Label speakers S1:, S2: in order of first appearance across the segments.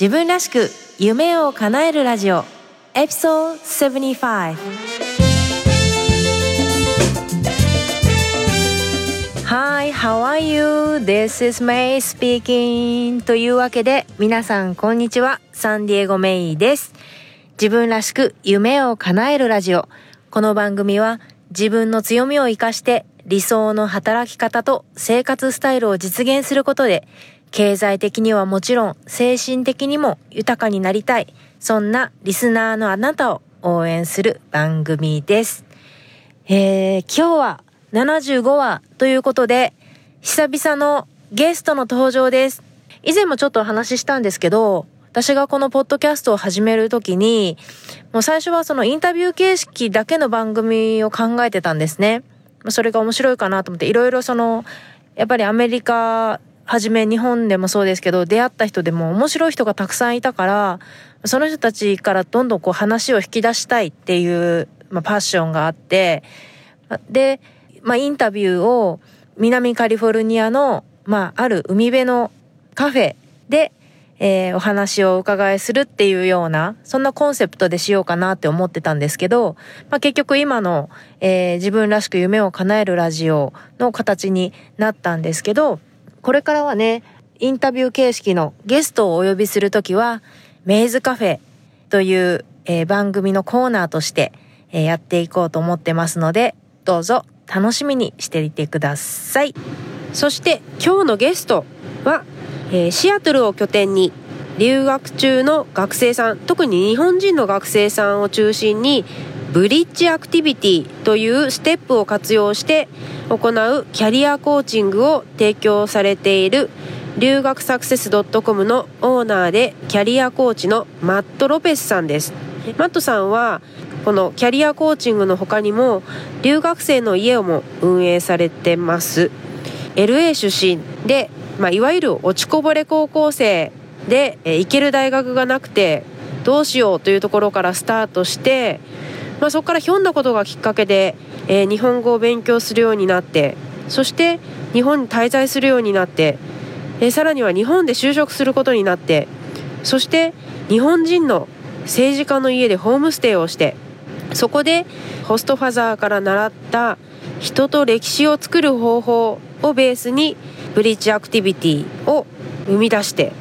S1: 自分らしく夢を叶えるラジオエピソード75 Hi, how are you? This is May speaking. というわけで皆さんこんにちは。サンディエゴメイです。自分らしく夢を叶えるラジオ。この番組は自分の強みを生かして理想の働き方と生活スタイルを実現することで経済的にはもちろん精神的にも豊かになりたいそんなリスナーのあなたを応援する番組です。えー、今日は75話ということで久々のゲストの登場です。以前もちょっとお話ししたんですけど私がこのポッドキャストを始めるときにもう最初はそのインタビュー形式だけの番組を考えてたんですね。それが面白いかなと思っていろいろそのやっぱりアメリカはじめ日本でもそうですけど出会った人でも面白い人がたくさんいたからその人たちからどんどんこう話を引き出したいっていう、まあ、パッションがあってで、まあ、インタビューを南カリフォルニアの、まあ、ある海辺のカフェで、えー、お話をお伺いするっていうようなそんなコンセプトでしようかなって思ってたんですけど、まあ、結局今の、えー、自分らしく夢を叶えるラジオの形になったんですけどこれからはね、インタビュー形式のゲストをお呼びするときは、メイズカフェという、えー、番組のコーナーとして、えー、やっていこうと思ってますので、どうぞ楽しみにしていてください。
S2: そして今日のゲストは、えー、シアトルを拠点に留学中の学生さん、特に日本人の学生さんを中心にブリッジアクティビティというステップを活用して行うキャリアコーチングを提供されている留学サクセス .com のオーナーでキャリアコーチのマット・ロペスさんです。マットさんはこのキャリアコーチングの他にも留学生の家をも運営されてます。LA 出身で、まあ、いわゆる落ちこぼれ高校生で、行ける大学がなくてどうしようというところからスタートしてまあ、そこからひょんなことがきっかけで、えー、日本語を勉強するようになってそして日本に滞在するようになって、えー、さらには日本で就職することになってそして日本人の政治家の家でホームステイをしてそこでホストファザーから習った人と歴史を作る方法をベースにブリッジアクティビティを生み出して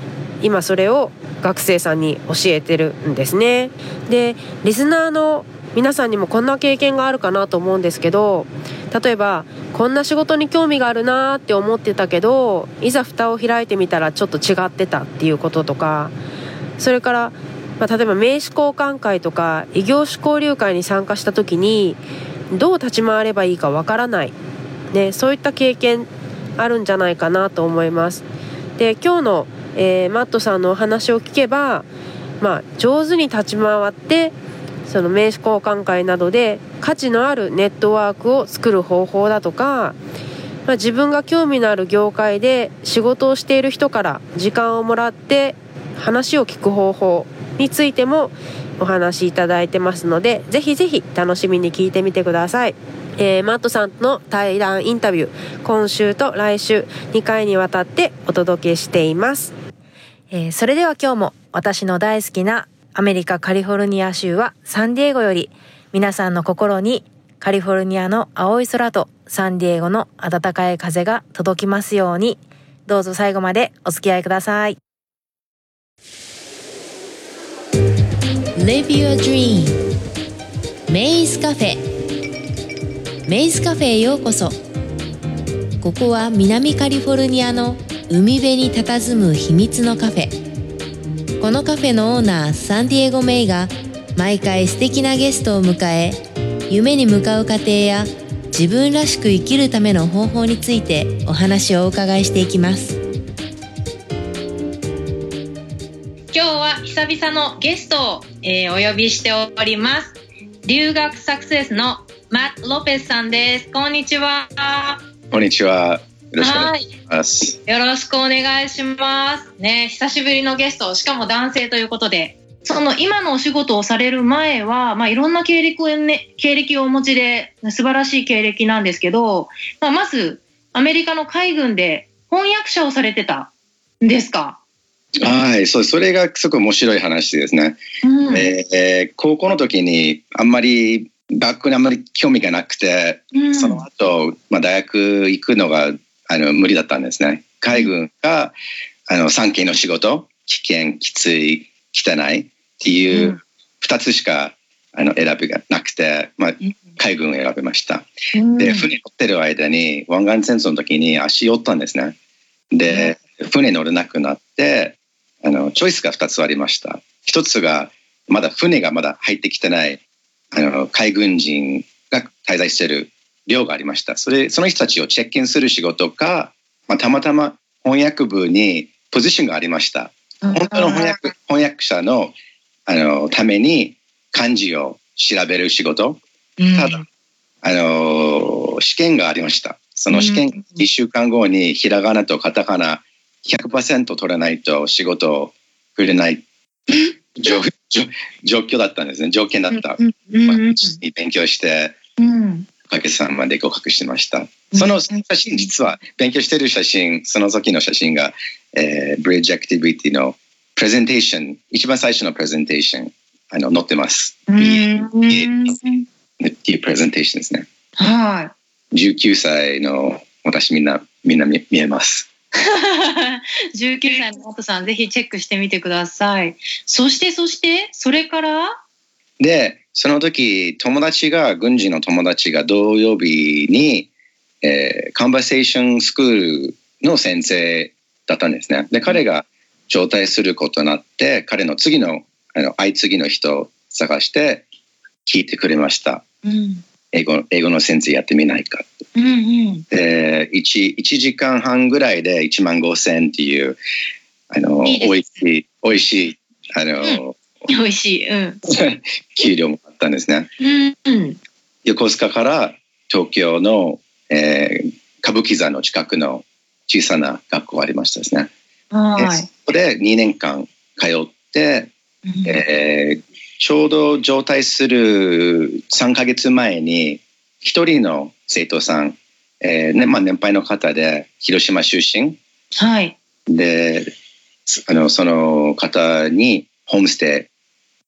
S2: 今それを学生さんに教えてるんですね。でリスナーの皆さんにもこんな経験があるかなと思うんですけど例えばこんな仕事に興味があるなって思ってたけどいざ蓋を開いてみたらちょっと違ってたっていうこととかそれから、まあ、例えば名刺交換会とか異業種交流会に参加した時にどう立ち回ればいいかわからない、ね、そういった経験あるんじゃないかなと思います。で今日の、えー、マットさんのお話を聞けば、まあ、上手に立ち回ってその名刺交換会などで価値のあるネットワークを作る方法だとか、まあ、自分が興味のある業界で仕事をしている人から時間をもらって話を聞く方法についてもお話しいただいてますのでぜひぜひ楽しみに聞いてみてください。えー、マットさんの対談インタビュー今週と来週2回にわたってお届けしています、
S1: えー、それでは今日も私の大好きなアメリカカリフォルニア州はサンディエゴより皆さんの心にカリフォルニアの青い空とサンディエゴの暖かい風が届きますようにどうぞ最後までお付き合いください。
S3: Live your dream メイズカフェメイズカフェへようこそ。ここは南カリフォルニアの海辺に佇む秘密のカフェ。このカフェのオーナーサンディエゴ・メイが毎回素敵なゲストを迎え夢に向かう過程や自分らしく生きるための方法についてお話をお伺いしていきます。
S4: 今日は久々のゲストを、えー、お呼びしております。留学サクセスのマット・ロペスさんです。こんにちは。
S5: こんにちはよろしくお願いします。
S4: よろしくお願いします。ね、久しぶりのゲスト、しかも男性ということで、その今のお仕事をされる前は、まあ、いろんな経歴を、ね、経歴をお持ちで素晴らしい経歴なんですけど、まあ、まずアメリカの海軍で翻訳者をされてたんですか？
S5: はい、そう、それがすごく面白い話ですね。
S4: うん。
S5: えー高校の時にあんまり学校にあんまり興味がなくて、
S4: うん。
S5: その後、まあ大学行くのがあの無理だったんですね。海軍か、あの産経の仕事、危険、きつい、汚いっていううん二つしかあの選びがなくて、まあ海軍を選びました。
S4: うん
S5: で、船乗ってる間に湾岸戦争の時に足折ったんですね。で、船乗れなくなって、あの、チョイスが2つありました。一つが、まだ船がまだ入ってきてない、あの、海軍人が滞在している寮がありました。それ、その人たちをチェックインする仕事か、まあ、たまたま翻訳部にポジションがありました。本当の翻訳翻訳者のあのために漢字を調べる仕事。ただあの試験がありました。その試
S4: うん
S5: 験1週間後にひらがなとカタカナ100%取らないと仕事をくれない状状状況だったんですね。条件だった。
S4: うんうんうん
S5: 勉強して、
S4: うん
S5: おかげさまで合格しました。その写真、実は勉強してる写真、その時の写真が、えー、ブリッジアクティビティのプレゼンテーション、一番最初のプレゼンテーション、あの載ってます。
S4: うん
S5: BA っていうプレゼンテーションですね。
S4: はい
S5: 19歳の私みんな、みんな見見えます。
S4: 19歳の元さん、ぜひチェックしてみてください。そして、そして、それから、
S5: で、その時、友達が、軍人の友達が土曜日に、えー、カンバセーションスクールの先生だったんですね。で、彼が招待することになって、彼の次の、あの、相次ぎの人を探して聞いてくれました。
S4: うん
S5: 英語、英語の先生やってみないかって。
S4: うんうん
S5: で、1、1時間半ぐらいで1万5千っていう、あの、
S4: いい
S5: 美味しい、美味しい、あの、
S4: 美味しい。うん
S5: 給料もあったんですね。
S4: うんうん
S5: 横須賀から東京の、えー歌舞伎座の近くの小さな学校がありましたですね。
S4: はい
S5: でそこで2年間通って、
S4: うん
S5: えーちょうど状態する3ヶ月前に一人の生徒さん、えーねまあ、年配の方で広島出身
S4: はい。
S5: であのその方にホームステイ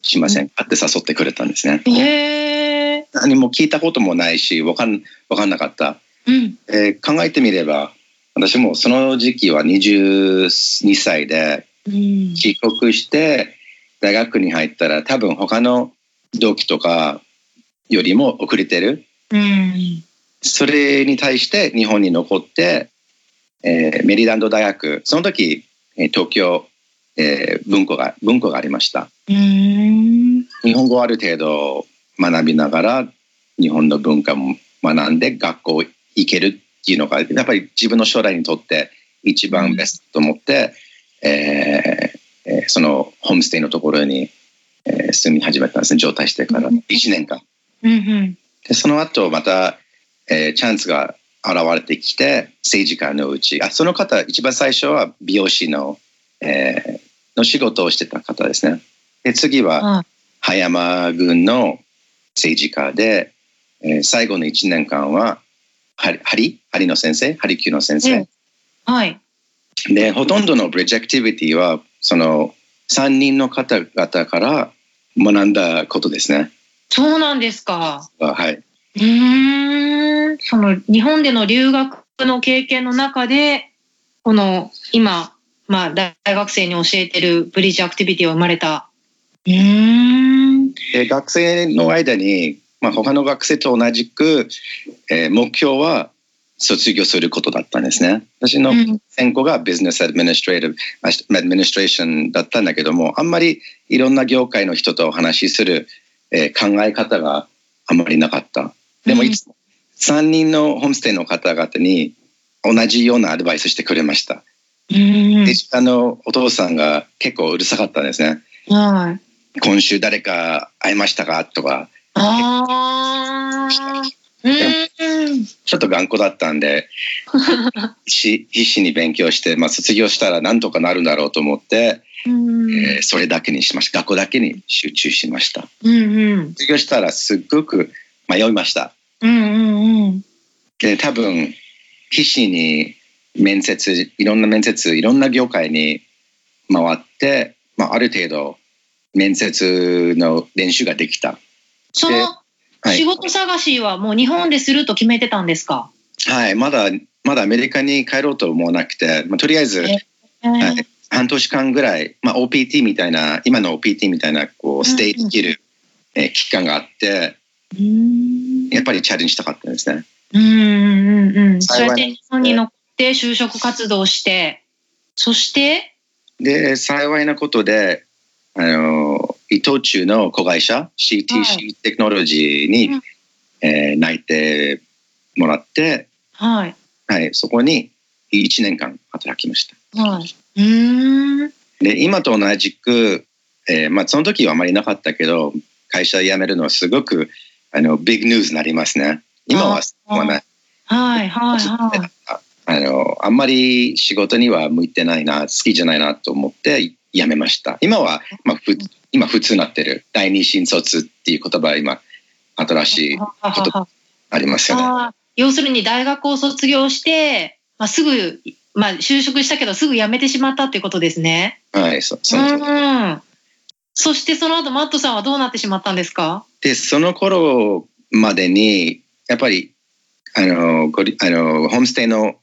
S5: しませんか？って誘ってくれたんですね。
S4: へえ。
S5: 何も聞いたこともないしわかんわかんなかった。
S4: うん
S5: えー考えてみれば私もその時期は22歳で
S4: うん
S5: 帰国して大学に入ったら多分他の同期とかよりも遅れてる
S4: うん
S5: それに対して日本に残って、えーメリーランド大学その時、えー東京、えー文庫が文庫がありました。
S4: うん。
S5: 日本語をある程度学びながら日本の文化も学んで学校行けるっていうのがやっぱり自分の将来にとって一番ベストと思って、えーえーそのホームステイのところに、えー住み始めたんですね。状態してから
S4: うん。
S5: 1年間。
S4: うんうん。
S5: でその後また、えーチャンスが現れてきて政治家のうちあその方一番最初は美容師の,、えーの仕事をしてた方ですね。で次は
S4: あ
S5: 葉山軍の政治家で、えー最後の1年間はハリハリハリの先生？ハリ級の先生、
S4: はい。
S5: でほとんどのブリッジアクティビティはその3人の方々から学んだことですね。
S4: そうなんですか。
S5: はい、
S4: うーん。その日本での留学の経験の中で、この今、まあ大学生に教えてるブリッジアクティビティを生まれた。うーん。
S5: で学生の間に、まあ、他の学生と同じく、えー目標は卒業することだったんですね。私の
S4: うん
S5: 専攻が business administration、administration だったんだけども、あんまりいろんな業界の人とお話しする、えー考え方があんまりなかった。でも
S4: うん
S5: いつも3人のホームステイの方々に同じようなアドバイスしてくれました。
S4: うん
S5: であのお父さんが結構うるさかったんですね。
S4: はい。
S5: 今週誰か会いましたか？とか、
S4: あ。
S5: ちょっと頑固だったんで、し必死に勉強して、まあ、卒業したらなんとかなるんだろうと思って、
S4: うん
S5: えーそれだけにしました。学校だけに集中しました。
S4: うんうん。
S5: 卒業したらすっごく迷いました。
S4: うんうんうん。
S5: で、多分、必死に面接、いろんな面接、いろんな業界に回って、まあ、ある程度面接の練習ができた。
S4: その
S5: はい。
S4: 仕事探しはもう日本ですると決めてたんですか？
S5: はい、まだ、まだアメリカに帰ろうと思わなくて、まあ、とりあえず、
S4: え
S5: はい。半年間ぐらい、まあ、OPT みたいな、今の OPT みたいな、こう、ステイできる、えー期間があって、
S4: うん。
S5: やっぱりチャレンジしたかったんですね。
S4: うんうんうん。そうやって日本に残って就職活動して、そして、
S5: で、幸いなことで、あの、伊藤忠の子会社、
S4: は
S5: CTC テクノロジーに、
S4: うん
S5: えー内定もらって、
S4: はい。
S5: はい、そこに1年間働きました。
S4: はい。うーん。
S5: で、今と同じく、えーまあ、その時はあまりなかったけど、会社辞めるのはすごく、あの、ビッグニュースになりますね。今はそうはない。
S4: はいはいはい。
S5: あの、あんまり仕事には向いてないな、好きじゃないなと思って辞めました。今は、まあ、ふ今普通になってる。第二新卒っていう言葉は今、新しい
S4: はははは
S5: ありますよね。
S4: 要するに大学を卒業して、まあ、すぐ、まあ、就職したけどすぐ辞めてしまったっていうことですね。
S5: はい、そそ
S4: うん。そしてその後マットさんはどうなってしまったんですか？
S5: で、その頃までに、やっぱり、あの、ごりあのホームステイの、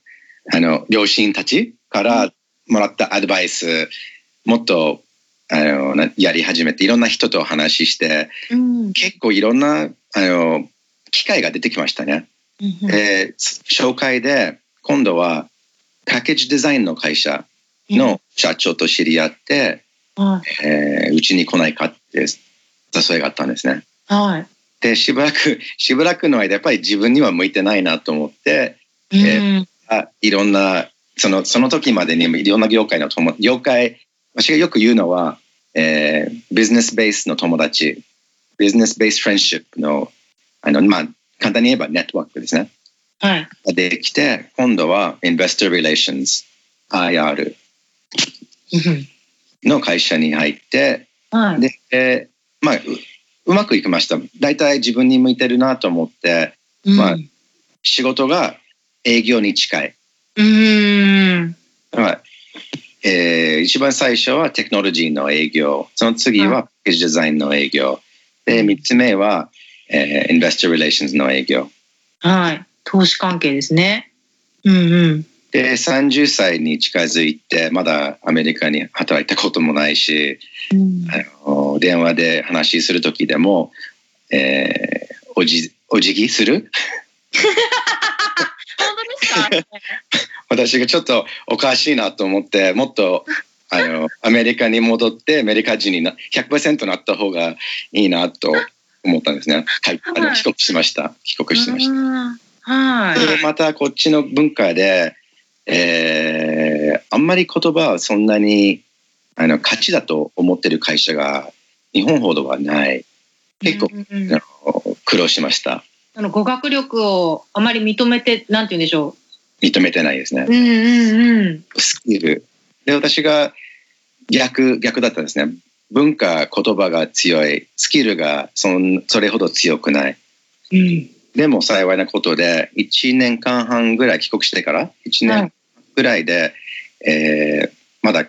S5: あの、両親たちからもらったアドバイス、もっと、あの、なやり始めて、いろんな人と話して、
S4: うん。
S5: 結構いろんな、あの、機会が出てきましたね。えー紹介で、今度は、パッケージデザインの会社の社長と知り合って、
S4: はい。
S5: えーうちに来ないかって誘いがあったんですね。
S4: はい。
S5: で、しばらく、しばらくの間、やっぱり自分には向いてないなと思って、
S4: うん。
S5: あいろんな、その、その時までにいろんな業界の友達、業界、私がよく言うのは、えービジネスベースの友達、ビジネスベースフレンシップの、あの、まあ、簡単に言えばネットワークですね。
S4: はい。
S5: ができて、今度は Investor Relations、IR の会社に入って、
S4: はい。
S5: で、えーまあ、ううまくいきました。大体自分に向いてるなと思って、まあ
S4: うん
S5: 仕事が営業に近い。
S4: うん。
S5: まあえー一番最初はテクノロジーの営業、その次はパッケージデザインの営業、で、三つ目は、えー、 investor relations の営業。
S4: はい。投資関係ですね。うんうん。
S5: で、30歳に近づいて、まだアメリカに働いたこともないし、
S4: うん
S5: あの電話で話するときでも、えーおじ、お辞儀する？
S4: 本当ですか？
S5: 私がちょっとおかしいなと思って、もっと、あの、アメリカに戻って、アメリカ人にな100%なった方がいいなと思ったんですね。はい。あの
S4: はい
S5: 帰国しました。帰国してました。
S4: うんはい。
S5: で、またこっちの文化で、えーあんまり言葉はそんなに、あの、価値だと思ってる会社が日本ほどはない。結構、
S4: うんうん
S5: 苦労しました。
S4: あの語学力をあまり認めて、なんて言うんでしょ
S5: 認めてないですね
S4: う。。うんうんうん。
S5: スキル。で、私が逆、逆だったんですね。文化、言葉が強い。スキルがそんそれほど強くない。
S4: うん。
S5: でも幸いなことで、1年間半ぐらい帰国してから、1
S4: はい
S5: 年ぐらいで、えーまだ、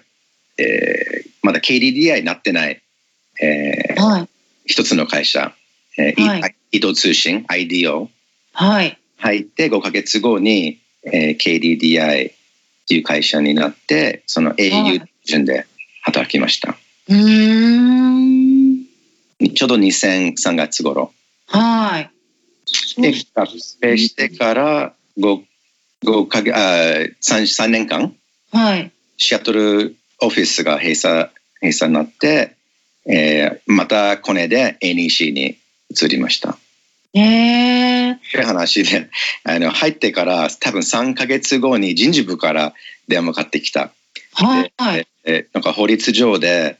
S5: えーまだ KDDI になってない、えー
S4: はい。
S5: 一つの会社、えー
S4: はい
S5: 移動通信、IDO
S4: はい。
S5: 入って5ヶ月後に、えー KDDI っていう会社になって、その
S4: は
S5: au
S4: い
S5: 順で働きました。
S4: うーん。
S5: ちょうど2003月頃。
S4: はい。
S5: で、合併してから5、5か月、あ3、3年間、
S4: はい。
S5: シアトルオフィスが閉鎖、閉鎖になって、えーまたコネで NEC に移りました。
S4: ええ
S5: という話で、あの、入ってから多分3ヶ月後に人事部から電話がかかってきた。
S4: はい。
S5: でえーなんか法律上で、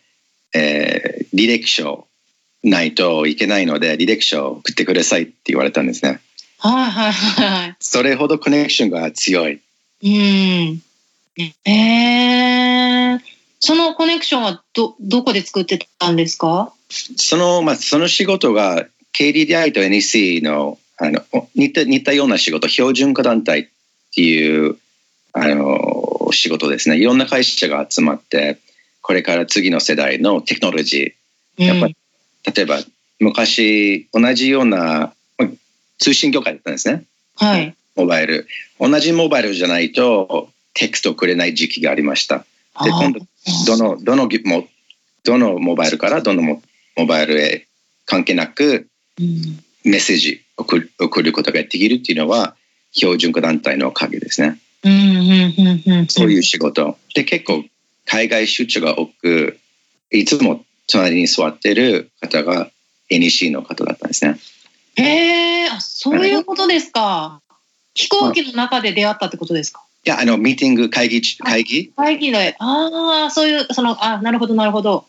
S5: えー履歴書ないといけないので、履歴書を送ってくださいって言われたんですね。
S4: はいはいはい。
S5: それほどコネクションが強い。
S4: うん。ええそのコネクションはど、どこで作ってたんですか？
S5: その、まあ、その仕事が KDDI と NEC のあのお似た似たような仕事、標準化団体っていうあの仕事ですね。いろんな会社が集まって、これから次の世代のテクノロジー、やっぱり例えば昔同じようなまあ通信業界だったんですね。
S4: はい。
S5: モバイル。同じモバイルじゃないとテクストをくれない時期がありました。で、今度、どの、どのどのモバイルからどのモモバイルへ関係なく
S4: うん
S5: メッセージを送る送ることができるっていうのは標準化団体のおかげですね。
S4: うんうんうんうん。
S5: そういう仕事。で、結構海外出張が多く、いつも隣に座ってる方が NEC の方だったんですね。
S4: へえ、あ、そういうことですか。飛行機の中で出会ったってことですか。
S5: いや、あの、ミーティング、会議中、会議？
S4: 会議で、ああ、そういう、その、あ、なるほど、なるほど。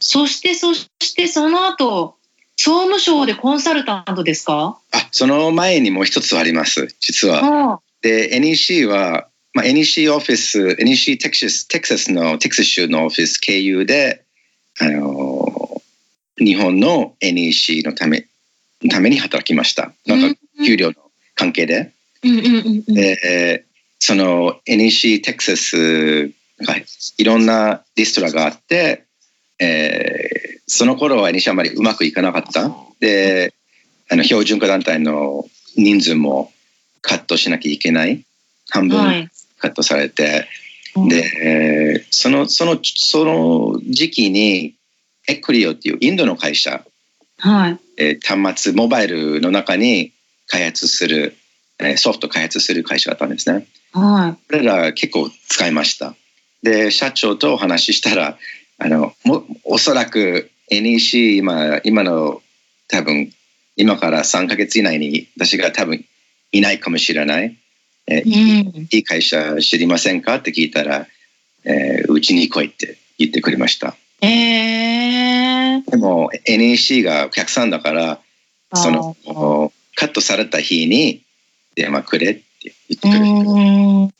S4: そして、そして、その後、総務省でコンサルタントですか？
S5: あ、その前にもう一つあります、実は。
S4: あ
S5: で、NEC は、まあ、NEC オフィス、NEC テキサス、テキサスの、テキサス州のオフィス経由で、あの、日本の NEC のため、ために働きました。なんか、給料の関係で。で、その NEC テキサスがいろんなリストラがあって、えーその頃は NEC あまりうまくいかなかった。で、あの標準化団体の人数もカットしなきゃいけない。半分
S4: はい。
S5: カットされて、で、えーその、その、その時期に、エクリオっていうインドの会社、
S4: はい。
S5: えー端末、モバイルの中に開発する、えーソフト開発する会社だったんですね。
S4: は
S5: これら結構使いました。で、社長とお話ししたら、あの、もおそらく NEC 今、今の多分、今から3ヶ月以内に私が多分いないかもしれない。え
S4: い。うん。
S5: いい会社知りませんかって聞いたら、えーうちに来いって言ってくれました。
S4: ええ
S5: でも NEC がお客さんだから、そのカットされた日に電話くれって言ってくれる。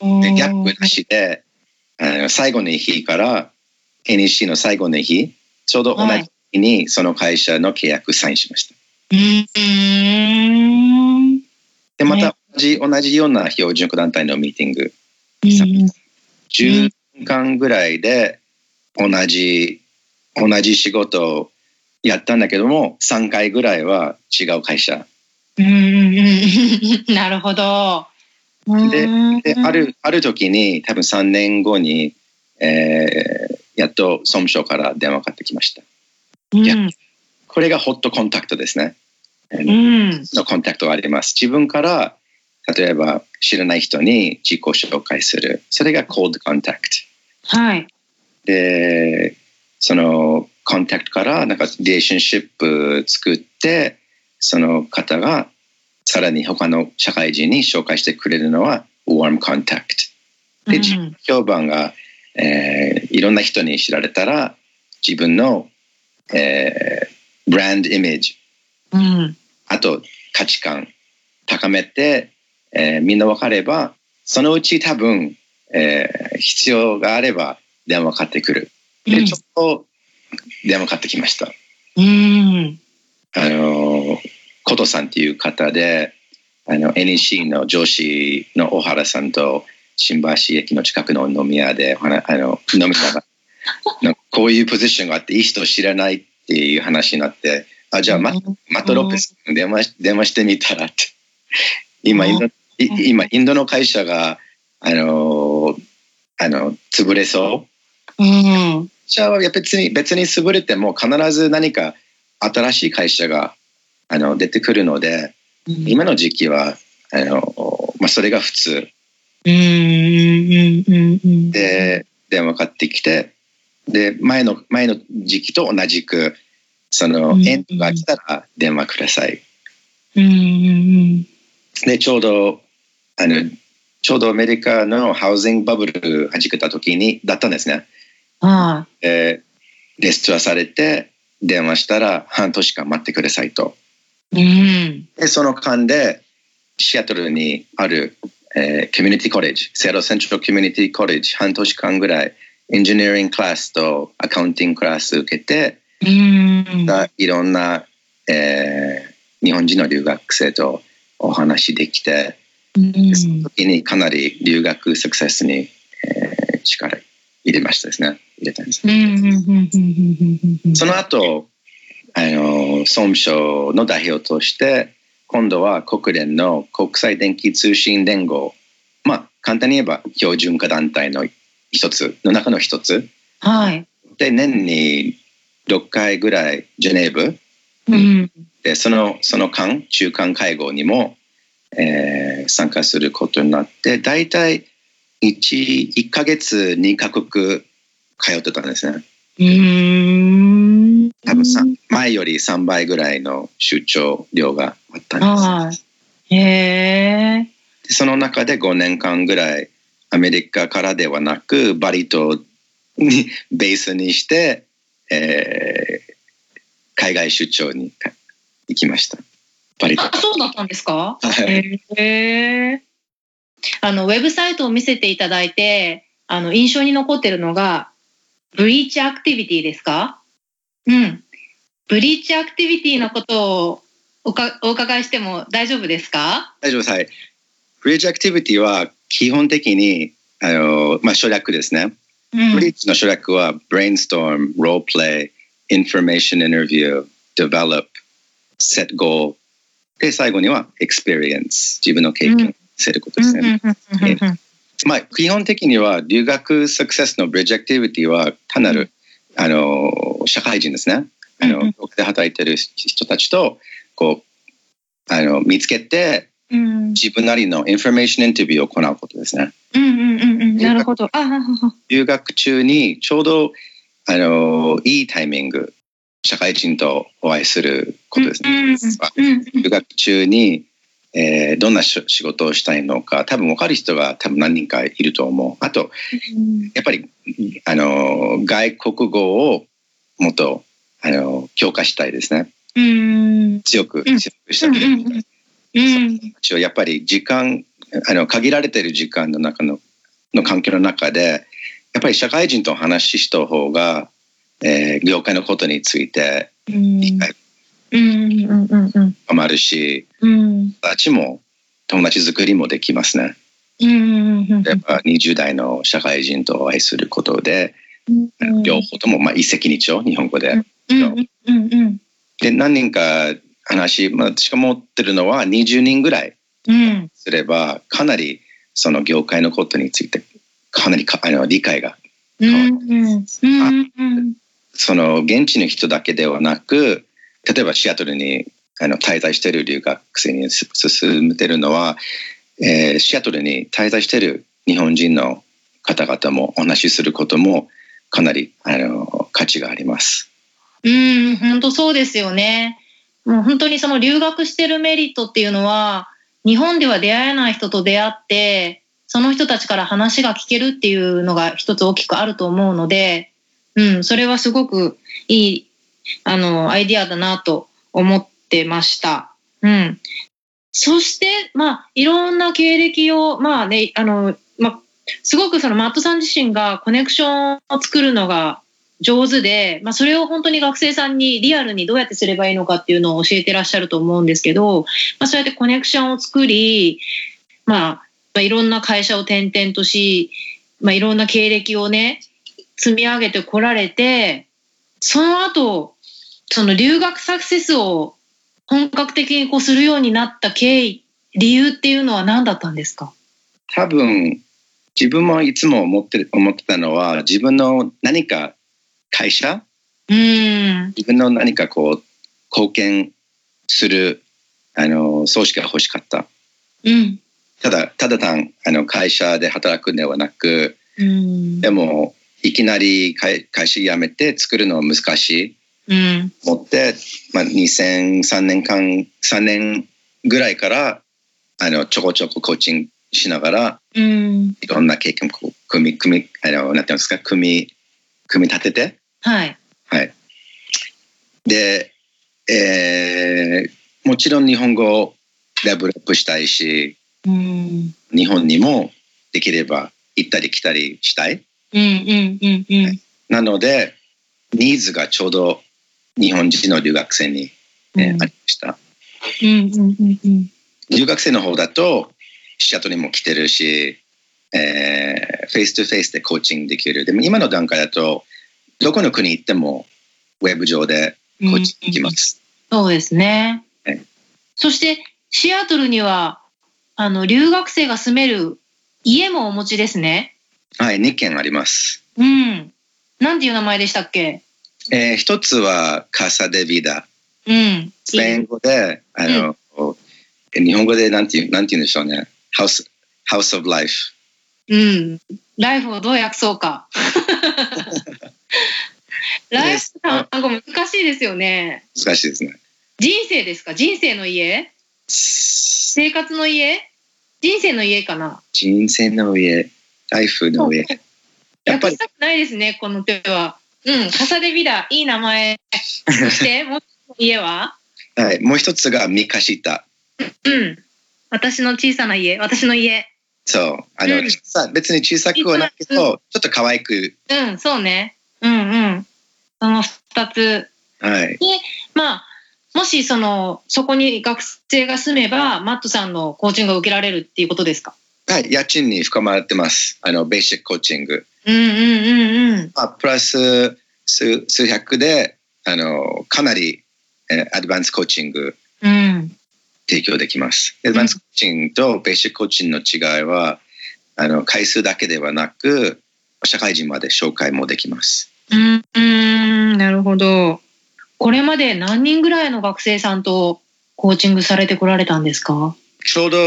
S4: うん。
S5: でギャップなしで、あの最後の日から NEC の最後の日、ちょうど同じ日にその会社の契約サインしました。
S4: うん。
S5: で、また同じ同じような標準化団体のミーティング、10分間ぐらいで同じ、同じ仕事をやったんだけども、3回ぐらいは違う会社。
S4: うん。なるほど。
S5: でで、ある、ある時に、多分3年後に、えーやっと総務省から電話かかってきました。
S4: うん。
S5: やこれがホットコンタクトですね。あ
S4: う
S5: の
S4: ん。
S5: のコンタクトがあります。自分から、例えば知らない人に自己紹介する。それが cold contact。
S4: はい。
S5: で、そのコンタクトからなんかリレーションシップ作って、その方がさらに他の社会人に紹介してくれるのは warm contact。で、
S4: うん
S5: 評判が、えーいろんな人に知られたら自分の、えーブランドイメージ、
S4: うん。
S5: あと価値観高めて、えーみんな分かれば、そのうち多分、えー必要があれば電話かかってくる。で、
S4: うん
S5: ちょっと電話かかってきました。
S4: うん。
S5: あの、琴さんっていう方で、あの、NEC の上司の小原さんと新橋駅の近くの飲み屋で、あの、飲みなが こういうポジションがあっていい人知らないっていう話になって、あ、じゃあ、ママットロックスに電話し電話してみたらって。今、インド、い今、インドの会社が、あの、あの、潰れそう？
S4: うん。
S5: じゃあ、別に、別に潰れても必ず何か新しい会社が、あの、出てくるので、今の時期は、あの、まあ、それが普通
S4: うん。うん。うん。
S5: で、電話かかってきて、で、前の、前の時期と同じく、その
S4: う、ん
S5: エンドが来たら電話ください。
S4: うん。
S5: で、ちょうど、あの、ちょうどアメリカのハウジングバブル弾けた時に、だったんですね。
S4: は
S5: えーレストラされて、電話したら半年間待ってくださいと。
S4: い。うん。
S5: で、その間で、シアトルにある、えーコミュニティコレッジ、セアトルセントラルコミュニティコレッジ、半年間ぐらい、エンジニアリングクラスとアカウンティングクラス受けて、
S4: うん。
S5: いろんな、えー日本人の留学生とお話できて、その時にかなり留学サクセスに、えー力入れましたですね。入れたんです。
S4: うん。うん。うん。うん。うん。うん。
S5: その後、あの、総務省の代表として、今度は国連の国際電気通信連合、まあ、簡単に言えば標準化団体の一つ、の中の一つ。
S4: はい。
S5: で、年に6回ぐらいジュネーブ
S4: うん。
S5: で、その、その間、中間会合にも、えー参加することになって、大体1、1ヶ月2カ国通ってたんですね。
S4: うん。
S5: 多分さ前より3倍ぐらいの出張量があったんです。
S4: はい。へえ。
S5: でその中で5年間ぐらいアメリカからではなくバリ島に ベースにして、えー海外出張に行きました。バリ島
S4: あ、そうだったんですか？
S5: は
S4: え。あの、ウェブサイトを見せていただいて、あの、印象に残ってるのが、ブリーチアクティビティですか？うん。ブリーチアクティビティのことをおかお伺いしても大丈夫ですか？
S5: 大丈夫です。はい。ブリッジアクティビティは基本的にあの、まあ、省略ですね。
S4: うん。
S5: ブリッジの省略は brainstorm、role play、information interview、develop、set goal. で最後には experience 自分の経験することですね。まあ、基本的には留学サクセスのブリッジアクティビティは単なる、あの社会人ですね。あの、
S4: うんうん。
S5: ここで働いてる人たちとこうあの見つけて
S4: うん
S5: 自分なりのインフォメーションインタビューを行うことですね。
S4: うんうんうんうんなるほど。
S5: 留学中にちょうどあのいいタイミング社会人とお会いすることですね。留学中に、えーどんなし仕事をしたいのか多分分かる人が多分何人かいると思う。あとやっぱりあの外国語をもっとあの強化したいですね。
S4: うん
S5: 強く
S4: うん
S5: 強くしたい。
S4: うん。
S5: やっぱり時間あの限られている時間の中のの環境の中でやっぱり社会人と話した方が、えー業界のことについて
S4: うん。
S5: 理解
S4: うん。うん。うん。うん。
S5: 深まるし
S4: うん。
S5: 友達も友達作りもできますね。
S4: うん。うん。うん。
S5: やっぱ20代の社会人とお会いすることで、両方とも、まあ、一石二鳥日本語で。
S4: うん。うん。うん。
S5: で何人か話、まあ、私が持ってるのは20人ぐらい
S4: うん。
S5: すればかなりその業界のことについてかなりかあの理解が
S4: うんうんうん
S5: その現地の人だけではなく例えばシアトルにあの滞在している留学生にす進めてるのは、えーシアトルに滞在している日本人の方々もお話しすることもかなりあの価値があります。
S4: うん本当そうですよねもう本当にその留学してるメリットっていうのは日本では出会えない人と出会ってその人たちから話が聞けるっていうのが一つ大きくあると思うので、うん、それはすごくいいあのアイディアだなと思ってました。うん、そして、まあ、いろんな経歴を、まあね、あの、まあ、すごくそのマットさん自身がコネクションを作るのが上手で、まあ、それを本当に学生さんにリアルにどうやってすればいいのかっていうのを教えてらっしゃると思うんですけど、まあ、そうやってコネクションを作り、まあ、いろんな会社を転々とし、まあ、いろんな経歴をね、積み上げてこられて、その後、その留学サクセスを本格的にこうするようになった経緯、理由っていうのは何だったんですか？
S5: 多分自分もいつも思って思ってたのは自分の何か会社？
S4: うん。
S5: 自分の何かこう貢献するあの組織が欲しかった
S4: うん。
S5: ただただ単あの会社で働くのではなく
S4: うん。
S5: でもいきなり会会社辞めて作るのは難しい
S4: うん。
S5: 思って、まあ、2003年間3年ぐらいからあのちょこちょこコーチングしながら
S4: うん。
S5: いろんな経験をこう組み組みあのなんていうんですか組み組み立てて
S4: はい。
S5: はい。で、えーもちろん日本語をレベルアップしたいし、
S4: うん。
S5: 日本にもできれば行ったり来たりしたい。
S4: うん。うん。うん。うん。
S5: なので、ニーズがちょうど日本人の留学生に、ね
S4: うん
S5: ありました。
S4: うん。うん。うん。
S5: 留学生の方だと、シアトルにも来てるし、えーフェイス2フェイスでコーチングできる。でも今の段階だと、どこの国行っても、ウェブ上でコーチングできます。
S4: そうですね
S5: はい。
S4: そして、シアトルには、あの、留学生が住める家もお持ちですね。
S5: はい、2軒あります。
S4: うん。なんていう名前でしたっけ？
S5: えー一つはカサデビダ。
S4: うん。
S5: スペイン語で、あの、え日本語でなんていう、なんて言うんでしょうね。ハウス、ハウスオブライフ。
S4: うん。ライフをどう訳そうか。ライフ単語難しいですよね。
S5: 難しいですね。
S4: 人生ですか？人生の家？生活の家？人生の家かな？
S5: 人生の家、ライフの家。やっぱり
S4: ないですね、この手は。うん、カサデビダ、いい名前。そして、もう一つの家は？
S5: はい、もう一つがミカシタ。
S4: うん。私の小さな家、私の家。
S5: そう。あの、
S4: うん
S5: さ別に小さくはないけど、ちょっと可愛く。
S4: うん、そうね。うんうん。その二つ。
S5: はい。
S4: まあ、もしその、そこに学生が住めば、マットさんのコーチングが受けられるっていうことですか？
S5: はい、家賃に含まれてます。あの、ベーシックコーチング。
S4: うんうんうんうん。
S5: まあ、プラス数数百で、あの、かなり、えーアドバンスコーチング
S4: うん。
S5: 提供できます。アドバンスコーチングとベーシックコーチングの違いは、あの、回数だけではなく、社会人まで紹介もできます。
S4: うん、うん、なるほど。これまで何人ぐらいの学生さんとコーチングされてこられたんですか？
S5: ちょうど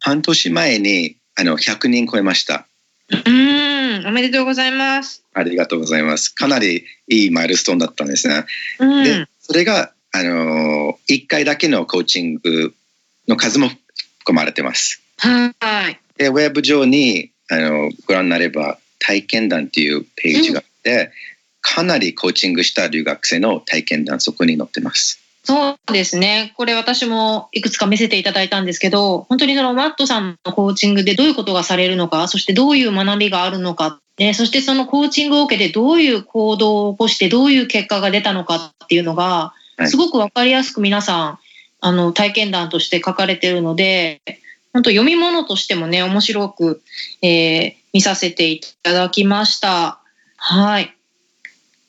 S5: 半年前に、あの、100人超えました。
S4: うん、おめでとうございます。
S5: ありがとうございます。かなりいいマイルストーンだったんですね。
S4: うん。
S5: で、それが、あのー、1回だけのコーチングの数も含まれてます。
S4: はい。
S5: で、ウェブ上に、あのご覧になれば、体験談っていうページがあって、かなりコーチングした留学生の体験談、そこに載ってます。
S4: そうですね。これ私もいくつか見せていただいたんですけど、本当にそのマットさんのコーチングでどういうことがされるのか、そしてどういう学びがあるのか、ね、そしてそのコーチングを受けてどういう行動を起こしてどういう結果が出たのかっていうのが、
S5: はい
S4: すごくわかりやすく皆さん、あの、体験談として書かれてるので、本当読み物としてもね、面白く、えー見させていただきました。はい。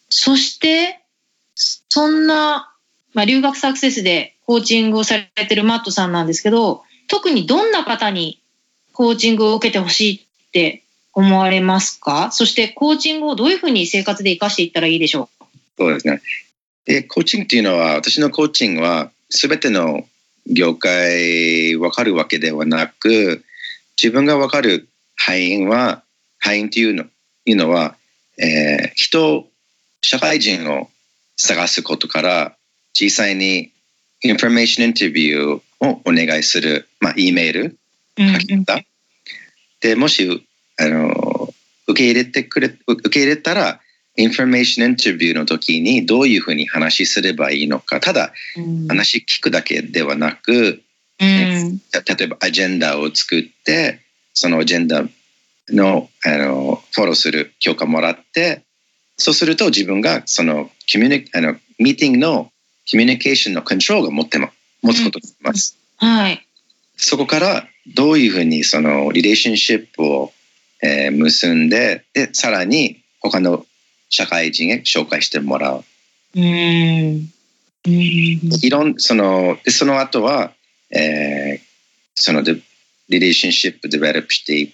S4: そして、そんな、まあ、留学サクセスでコーチングをされてるマットさんなんですけど、特にどんな方にコーチングを受けてほしいって思われますか？そしてコーチングをどういうふうに生活で活かしていったらいいでしょう？
S5: そうですね。で、コーチングっていうのは、私のコーチングは、すべての業界わかるわけではなく、自分がわかる範囲は、範囲っていうのいうのは、えー人、社会人を探すことから、実際にインフォメーションインタビューをお願いする、まあ、E メール、
S4: う。うん
S5: 書き方。で、もし、あの、受け入れてくれ、受け入れたら、インフォメーションインタビューの時にどういうふうに話すればいいのか。ただ、
S4: うん
S5: 話聞くだけではなく、
S4: うん
S5: た例えばアジェンダを作って、そのアジェンダの、あの、フォローする許可もらって、そうすると自分がその、コミュニ、あの、ミーティングのコミュニケーションのコントロールを持っても、持つことができます。
S4: はい。
S5: そこからどういうふうにそのリレーションシップを、えー結んででさらに他の社会人へ紹介してもらう。
S4: うん。うん。
S5: いろんそのでその後は、えーそのでリレーションシップデベロップしていって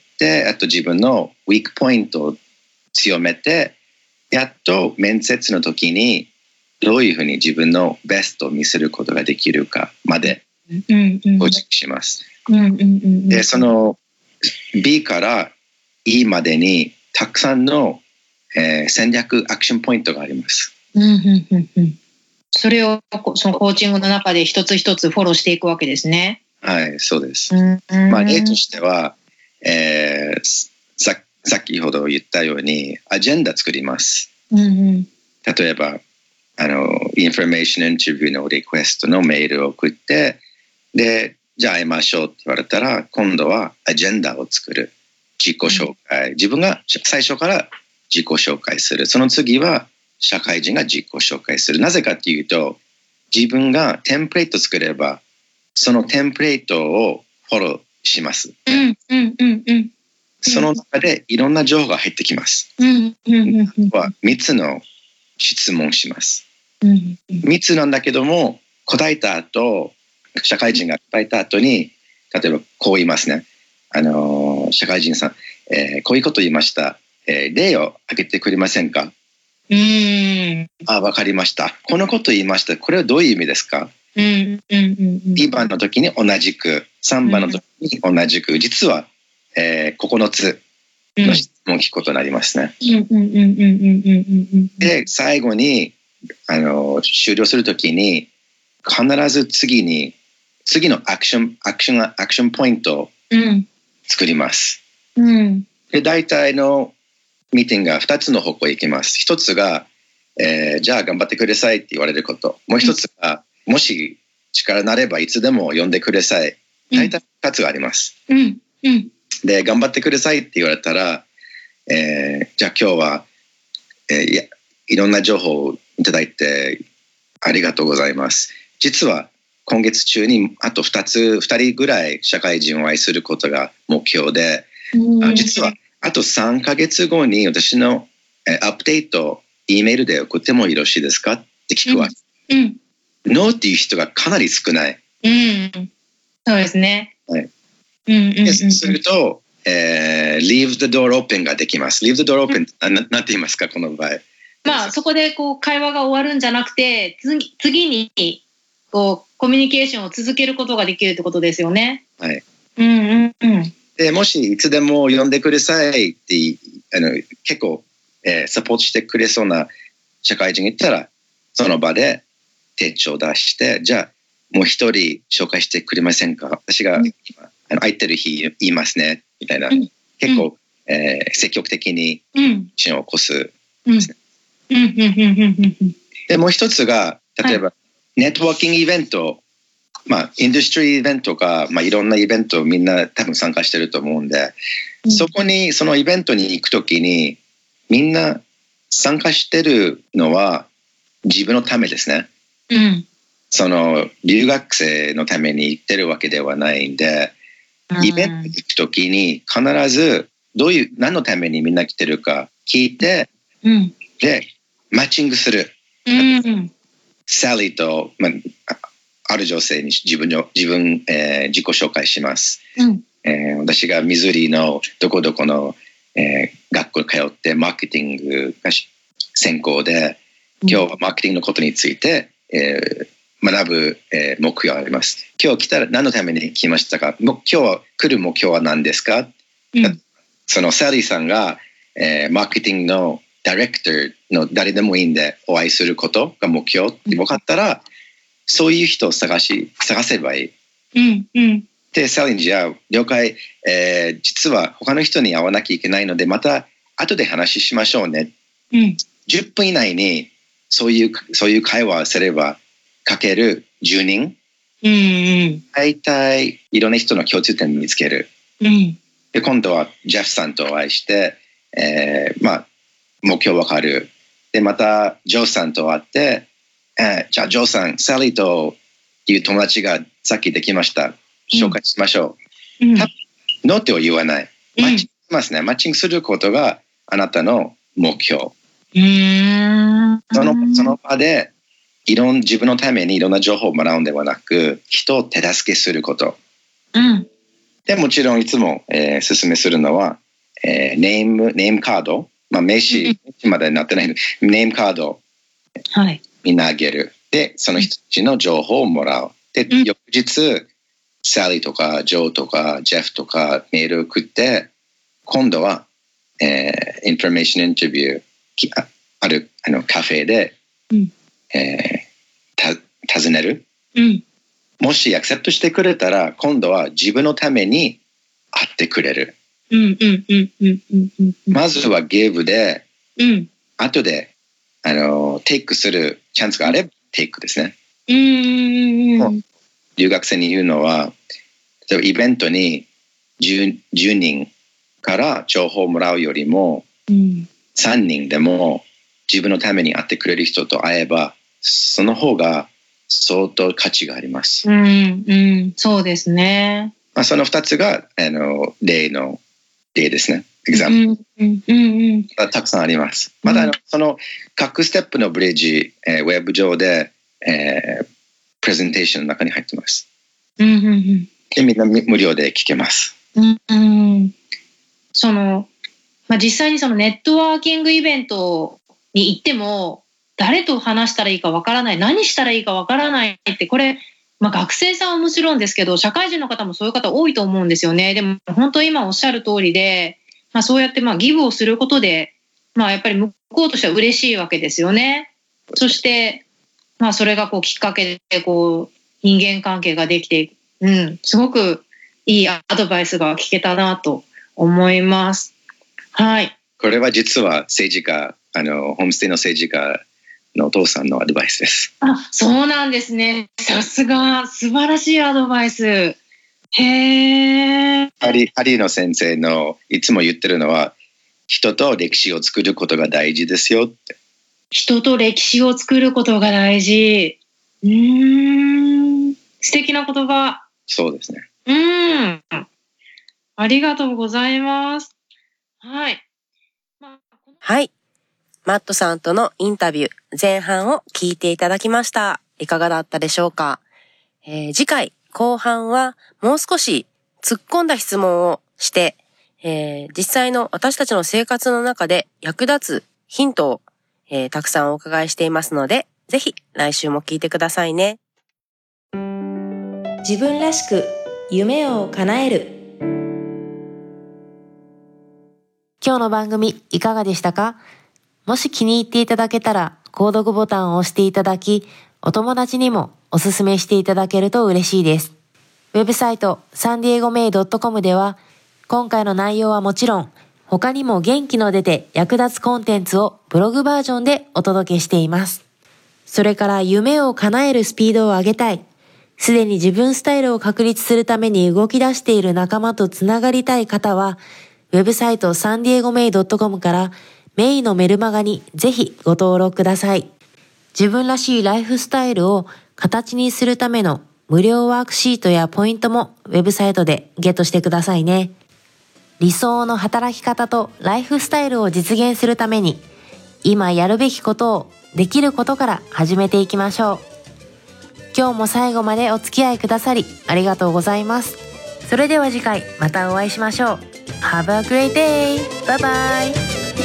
S5: あと自分のウィークポイントを強めてやっと面接の時にどういうふうに自分のベストを見せることができるかまで
S4: うん。うん。
S5: コーチングします。で、その B から E までにたくさんの、えー戦略アクションポイントがあります。
S4: うん。うん。うん。うん。それをこそのコーチングの中で一つ一つフォローしていくわけですね。
S5: はい、そうです。
S4: うん。
S5: まあ、例としては、えーさ先ほど言ったように、アジェンダ作ります。
S4: うん。うん。
S5: 例えば、あの、インフォメーションインタビューのリクエストのメールを送って、で、じゃあ会いましょうって言われたら、今度はアジェンダを作る。自己紹介。自分が最初から自己紹介する。その次は社会人が自己紹介する。なぜかっていうと、自分がテンプレート作れば、そのテンプレートをフォローします。
S4: うん。うん。うん。うん。
S5: その中でいろんな情報が入ってきます。
S4: うんうんうんうん
S5: は3つの質問します。
S4: うん
S5: 3つなんだけども、答えた後、社会人が答えた後に、例えばこう言いますね。あのー、社会人さん、えーこういうこと言いました。えー例を挙げてくれませんか？
S4: うん
S5: あ、わかりました。このこと言いました。これはどういう意味ですか？2番の時に同じく3番の時に同じく、実は、えー、9つの質問を聞くことになりますね。で最後にあの終了する時に必ず次に次のアクションアクションアクションポイントを作ります。
S4: うんうん、
S5: で大体のミーティングが2つの方向へ行きます。1つが、えー、じゃあ頑張ってくださいって言われること。もう1つが、もし力なればいつでも呼んでください。大体2つがあります。
S4: うんうん
S5: で、頑張ってくださいって言われたら、えーじゃあ今日は、えーいや、いろんな情報をいただいてありがとうございます。実は今月中にあと2つ、2人ぐらい社会人を愛することが目標で、あ実はあと3ヶ月後に私の、えーアップデートを E メールで送ってもよろしいですか？って聞くわ。
S4: うん
S5: ノーっていう人がかなり少ない。
S4: うんそうですね
S5: はい
S4: うんうんうん
S5: すると、えー leave the door open ができます。leave the door open、あななんて言いますか、この場合。
S4: まあそこでこう会話が終わるんじゃなくて次次にこうコミュニケーションを続けることができるってことですよね。
S5: はい。
S4: うんうんうん
S5: でもしいつでも呼んでくださいってあの結構、えーサポートしてくれそうな社会人がいたらその場で手帳を出してじゃあもう一人紹介してくれませんか？私があの空いてる日言いますね。みたいな、
S4: うん。
S5: 結構、えー積極的に
S4: うん。
S5: 支援を起こす
S4: うん。うん。うん。うん。うん。うん。
S5: でもう一つが例えば、ネットワーキングイベントまあインダストリーイベントか、まあ、いろんなイベントみんな多分参加してると思うんで、
S4: うん。
S5: そこにそのイベントに行くときにみんな参加してるのは自分のためですね
S4: うん。
S5: その留学生のために行ってるわけではないんでイベントに行くときに必ずどういう何のためにみんな来てるか聞いて
S4: うん。
S5: でマッチングする。
S4: うん。
S5: サリーと、まあ、あある女性に自分の自分、えー自己紹介します、
S4: うん。
S5: えー私がミズーリのどこどこの、えー学校に通ってマーケティングがし専攻で今日はマーケティングのことについて、えー学ぶ、えー目標があります。今日来たら何のために来ましたか？今日は来る目標は何ですか？
S4: うん。
S5: そのサリーさんが、えーマーケティングのダイレクターの誰でもいいんでお会いすることが目標って分かったら、そういう人を探し探せばいい。
S4: うんうん。
S5: で、サリーにじゃあ了解、えー実は他の人に会わなきゃいけないのでまた後で話しましょうね。
S4: うん。
S5: 10分以内にそういうそういう会話をすればかける10人。
S4: うんうん。
S5: 大体いろんな人の共通点を見つける。
S4: うん。
S5: で今度はジェフさんとお会いして、えーまあ目標わかる。でまたジョーさんと会って、えーじゃあジョーさんサリーという友達がさっきできました。紹介しましょ
S4: う。ん。
S5: う、ノーっては言わない。マッチングしますね。マッチングすることがあなたの目標。
S4: うん
S5: そのその場でいろん自分のためにいろんな情報をもらうんではなく人を手助けすること。
S4: うん。
S5: でもちろんいつも、えー、勧めするのは、えーネームネームカード、まあ、名刺名刺までなってない。name card。を
S4: はい。
S5: みんなあげる。でその人たちの情報をもらう。で、
S4: うん。
S5: 翌日サリーとかジョーとかジェフとかメールを送って今度は、えーインフォメーションインタビューきああるあのカフェで、
S4: うん。
S5: えーた尋ねる。
S4: うん。
S5: もし accept してくれたら今度は自分のために会ってくれる。まずはゲームで
S4: うん。
S5: 後であのテイクするチャンスがあればテイクですね。
S4: うんうん
S5: 留学生に言うのは例えばイベントに 10, 10人から情報をもらうよりも
S4: うん
S5: 3人でも自分のために会ってくれる人と会えばその方が相当価値があります、
S4: うんうんそうですね
S5: まあ、その2つがあの例の例ですね。エグザン
S4: うんうん
S5: たくさんあります。まだあの、
S4: うん
S5: その各ステップのブリッジ、えーウェブ上で、えープレゼンテーションの中に入ってます。
S4: うんうんうん
S5: でみんなみ無料で聞けます。
S4: うんうんその、まあ、実際にそのネットワーキングイベントに行っても誰と話したらいいかわからない何したらいいかわからないってこれ、まあ、学生さんはもちろんですけど社会人の方もそういう方多いと思うんですよねでも本当今おっしゃる通りで、まあ、そうやってまあギブをすることで、まあ、やっぱり向こうとしては嬉しいわけですよね。そして、まあ、それがこうきっかけでこう人間関係ができてうん、すごくいいアドバイスが聞けたなと思います。はい。
S5: これは実は政治家、あの、ホームステイの政治家のお父さんのアドバイスです。
S4: あ、そうなんですね。さすが、素晴らしいアドバイス。へえ。
S5: ハリーハリーの先生のいつも言ってるのは、人と歴史を作ることが大事ですよって。
S4: 人と歴史を作ることが大事。うーん。素敵な言葉。
S5: そうですね。
S4: うん。ありがとうございます。はい。
S2: はい。マットさんとのインタビュー前半を聞いていただきました。いかがだったでしょうか、えー次回後半はもう少し突っ込んだ質問をして、えー実際の私たちの生活の中で役立つヒントを、えーたくさんお伺いしていますので、ぜひ来週も聞いてくださいね。
S3: 自分らしく夢を叶える
S1: 今日の番組いかがでしたか？もし気に入っていただけたら、購読ボタンを押していただき、お友達にもおすすめしていただけると嬉しいです。ウェブサイトサンディエゴメイドットコムでは、今回の内容はもちろん、他にも元気の出て役立つコンテンツをブログバージョンでお届けしています。それから夢を叶えるスピードを上げたい。すでに自分スタイルを確立するために動き出している仲間とつながりたい方は、ウェブサイトサンディエゴメイドットコムからメイのメルマガにぜひご登録ください。自分らしいライフスタイルを形にするための無料ワークシートやポイントもウェブサイトでゲットしてくださいね。理想の働き方とライフスタイルを実現するために今やるべきことをできることから始めていきましょう。今日も最後までお付き合いくださりありがとうございます。それでは次回またお会いしましょう。Have a great day. Bye bye.